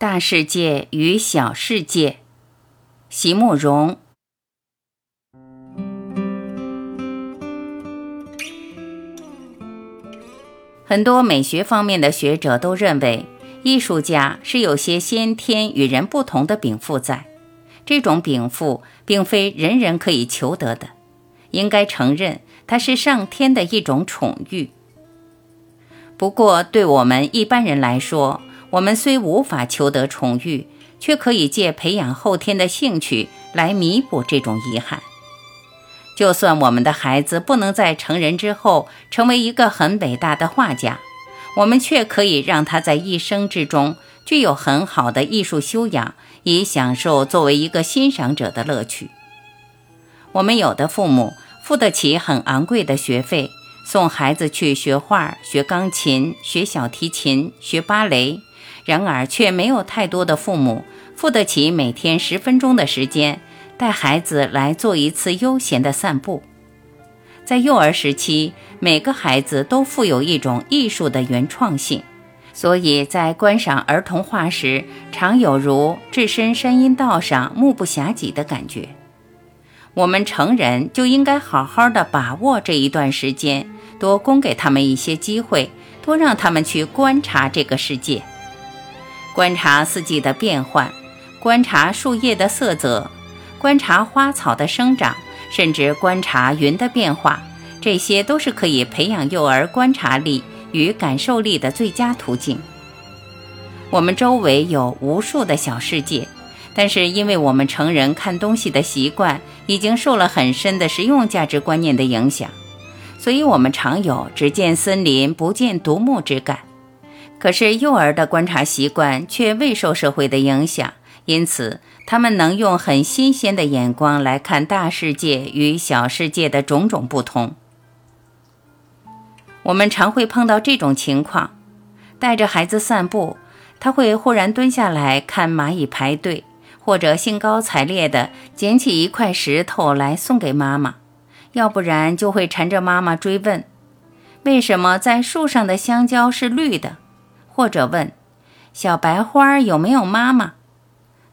大世界与小世界，席慕容。很多美学方面的学者都认为，艺术家是有些先天与人不同的禀赋在，这种禀赋并非人人可以求得的，应该承认它是上天的一种宠遇。不过，对我们一般人来说，我们虽无法求得宠遇，却可以借培养后天的兴趣来弥补这种遗憾。就算我们的孩子不能在成人之后成为一个很伟大的画家，我们却可以让他在一生之中具有很好的艺术修养，以享受作为一个欣赏者的乐趣。我们有的父母付得起很昂贵的学费，送孩子去学画、学钢琴、学小提琴、学芭蕾。然而，却没有太多的父母付得起每天十分钟的时间，带孩子来做一次悠闲的散步。在幼儿时期，每个孩子都富有一种艺术的原创性，所以在观赏儿童画时，常有如置身山阴道上，目不暇给的感觉。我们成人就应该好好的把握这一段时间，多供给他们一些机会，多让他们去观察这个世界。观察四季的变换，观察树叶的色泽，观察花草的生长，甚至观察云的变化，这些都是可以培养幼儿观察力与感受力的最佳途径。我们周围有无数的小世界，但是因为我们成人看东西的习惯已经受了很深的实用价值观念的影响，所以我们常有只见森林不见独木之感。可是幼儿的观察习惯却未受社会的影响，因此他们能用很新鲜的眼光来看大世界与小世界的种种不同。我们常会碰到这种情况：带着孩子散步，他会忽然蹲下来看蚂蚁排队，或者兴高采烈地捡起一块石头来送给妈妈，要不然就会缠着妈妈追问：为什么在树上的香蕉是绿的？或者问小白花有没有妈妈？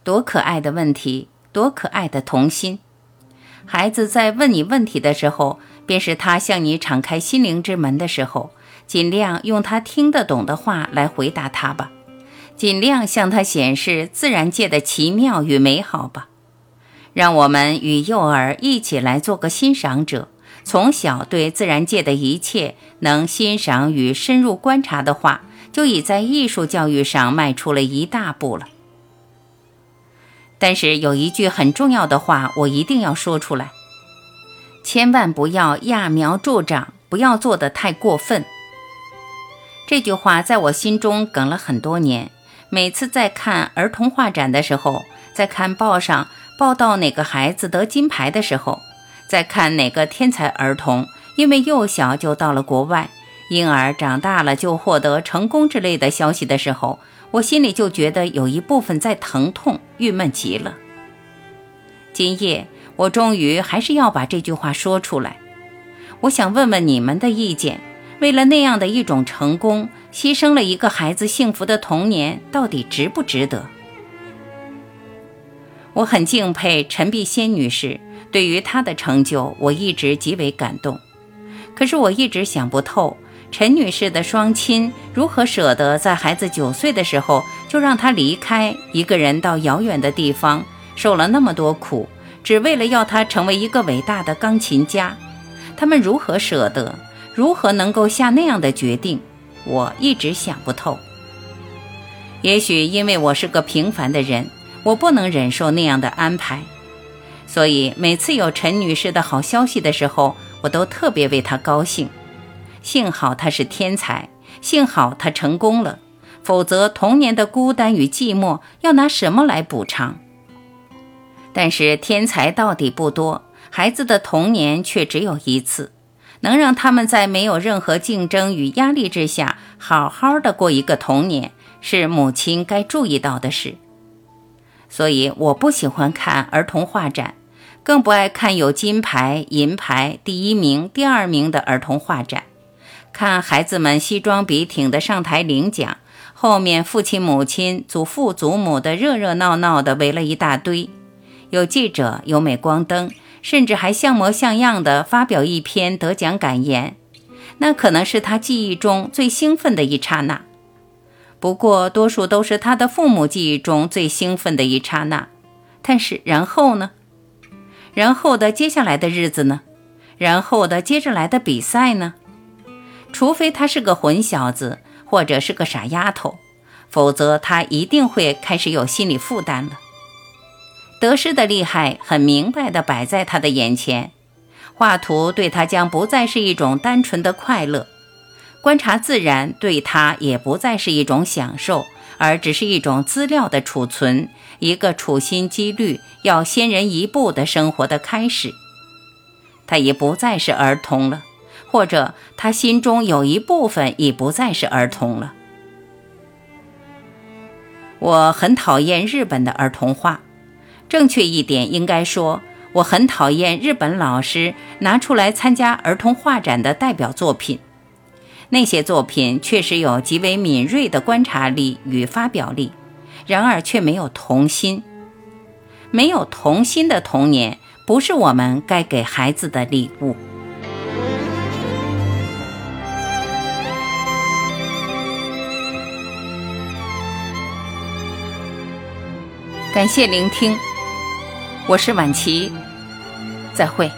多可爱的问题，多可爱的童心！孩子在问你问题的时候，便是他向你敞开心灵之门的时候。尽量用他听得懂的话来回答他吧，尽量向他显示自然界的奇妙与美好吧。让我们与幼儿一起来做个欣赏者，从小对自然界的一切能欣赏与深入观察的话。就已在艺术教育上迈出了一大步了。但是有一句很重要的话，我一定要说出来：千万不要揠苗助长，不要做得太过分。这句话在我心中梗了很多年。每次在看儿童画展的时候，在看报上报道哪个孩子得金牌的时候，在看哪个天才儿童因为幼小就到了国外。婴儿长大了就获得成功之类的消息的时候，我心里就觉得有一部分在疼痛，郁闷极了。今夜我终于还是要把这句话说出来。我想问问你们的意见：为了那样的一种成功，牺牲了一个孩子幸福的童年，到底值不值得？我很敬佩陈碧仙女士，对于她的成就，我一直极为感动。可是我一直想不透。陈女士的双亲如何舍得在孩子九岁的时候就让他离开，一个人到遥远的地方，受了那么多苦，只为了要他成为一个伟大的钢琴家？他们如何舍得？如何能够下那样的决定？我一直想不透。也许因为我是个平凡的人，我不能忍受那样的安排，所以每次有陈女士的好消息的时候，我都特别为她高兴。幸好他是天才，幸好他成功了，否则童年的孤单与寂寞要拿什么来补偿？但是天才到底不多，孩子的童年却只有一次，能让他们在没有任何竞争与压力之下，好好的过一个童年，是母亲该注意到的事。所以我不喜欢看儿童画展，更不爱看有金牌、银牌、第一名、第二名的儿童画展。看孩子们西装笔挺的上台领奖，后面父亲、母亲、祖父、祖母的热热闹闹的围了一大堆，有记者，有镁光灯，甚至还像模像样的发表一篇得奖感言。那可能是他记忆中最兴奋的一刹那，不过多数都是他的父母记忆中最兴奋的一刹那。但是然后呢？然后的接下来的日子呢？然后的接着来的比赛呢？除非他是个混小子。或者是个傻丫头，否则他一定会开始有心理负担了。得失的厉害很明白地摆在他的眼前，画图对他将不再是一种单纯的快乐，观察自然对他也不再是一种享受，而只是一种资料的储存，一个处心积虑要先人一步的生活的开始。他已不再是儿童了。或者他心中有一部分已不再是儿童了。我很讨厌日本的儿童画，正确一点应该说，我很讨厌日本老师拿出来参加儿童画展的代表作品。那些作品确实有极为敏锐的观察力与发表力，然而却没有童心。没有童心的童年，不是我们该给孩子的礼物。感谢聆听，我是婉琪，再会。